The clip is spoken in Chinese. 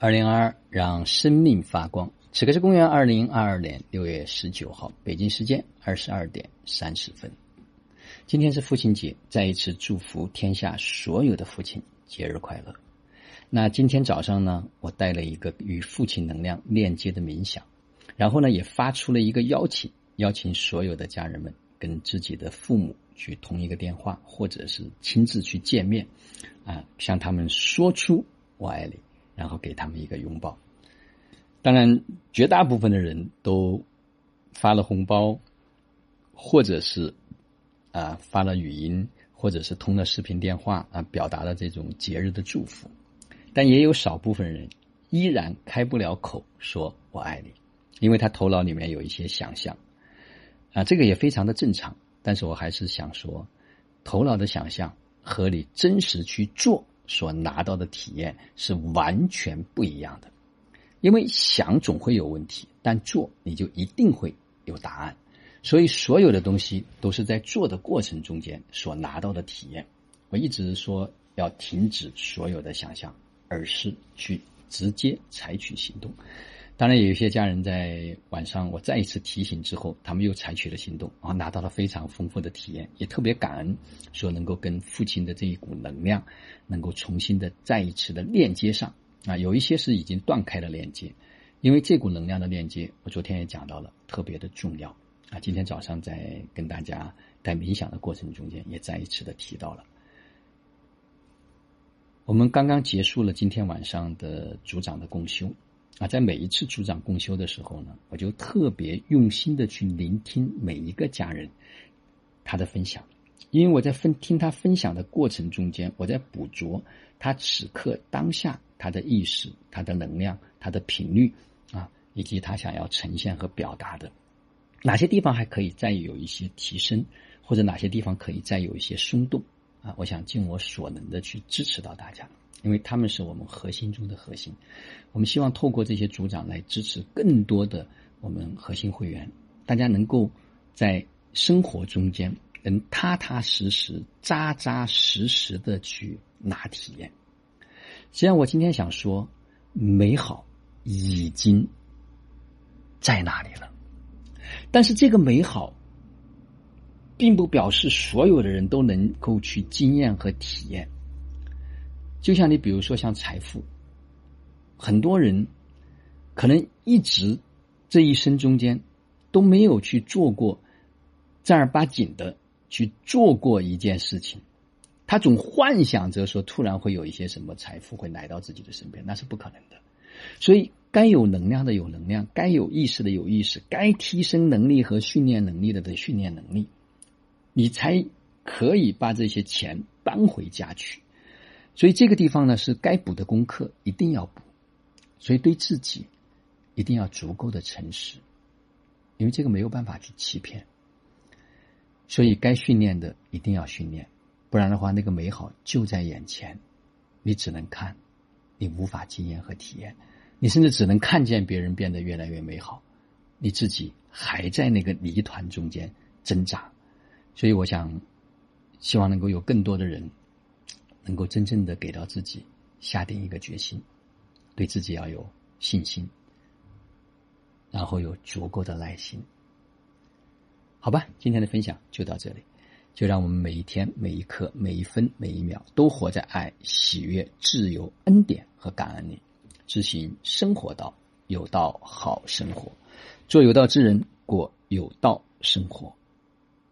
二零二二，让生命发光。此刻是公元二零二二年六月十九号，北京时间二十二点三十分。今天是父亲节，再一次祝福天下所有的父亲节日快乐。那今天早上呢，我带了一个与父亲能量链接的冥想，然后呢，也发出了一个邀请，邀请所有的家人们跟自己的父母去通一个电话，或者是亲自去见面，啊，向他们说出我爱你。然后给他们一个拥抱。当然，绝大部分的人都发了红包，或者是啊发了语音，或者是通了视频电话啊，表达了这种节日的祝福。但也有少部分人依然开不了口说我爱你，因为他头脑里面有一些想象啊，这个也非常的正常。但是我还是想说，头脑的想象和你真实去做。所拿到的体验是完全不一样的，因为想总会有问题，但做你就一定会有答案。所以所有的东西都是在做的过程中间所拿到的体验。我一直说要停止所有的想象，而是去直接采取行动。当然，有一些家人在晚上我再一次提醒之后，他们又采取了行动，啊拿到了非常丰富的体验，也特别感恩，说能够跟父亲的这一股能量，能够重新的再一次的链接上啊，有一些是已经断开了链接，因为这股能量的链接，我昨天也讲到了，特别的重要啊。今天早上在跟大家在冥想的过程中间，也再一次的提到了。我们刚刚结束了今天晚上的组长的共修。啊，在每一次组长共修的时候呢，我就特别用心的去聆听每一个家人他的分享，因为我在分听他分享的过程中间，我在捕捉他此刻当下他的意识、他的能量、他的频率啊，以及他想要呈现和表达的哪些地方还可以再有一些提升，或者哪些地方可以再有一些松动啊，我想尽我所能的去支持到大家。因为他们是我们核心中的核心，我们希望透过这些组长来支持更多的我们核心会员，大家能够在生活中间能踏踏实实、扎扎实实的去拿体验。实际上，我今天想说，美好已经在那里了，但是这个美好，并不表示所有的人都能够去经验和体验。就像你比如说像财富，很多人可能一直这一生中间都没有去做过正儿八经的去做过一件事情，他总幻想着说突然会有一些什么财富会来到自己的身边，那是不可能的。所以，该有能量的有能量，该有意识的有意识，该提升能力和训练能力的的训练能力，你才可以把这些钱搬回家去。所以这个地方呢，是该补的功课一定要补，所以对自己一定要足够的诚实，因为这个没有办法去欺骗。所以该训练的一定要训练，不然的话，那个美好就在眼前，你只能看，你无法经验和体验，你甚至只能看见别人变得越来越美好，你自己还在那个泥团中间挣扎。所以我想，希望能够有更多的人。能够真正的给到自己下定一个决心，对自己要有信心，然后有足够的耐心。好吧，今天的分享就到这里，就让我们每一天、每一刻、每一分、每一秒都活在爱、喜悦、自由、恩典和感恩里，执行生活道，有道好生活，做有道之人，过有道生活。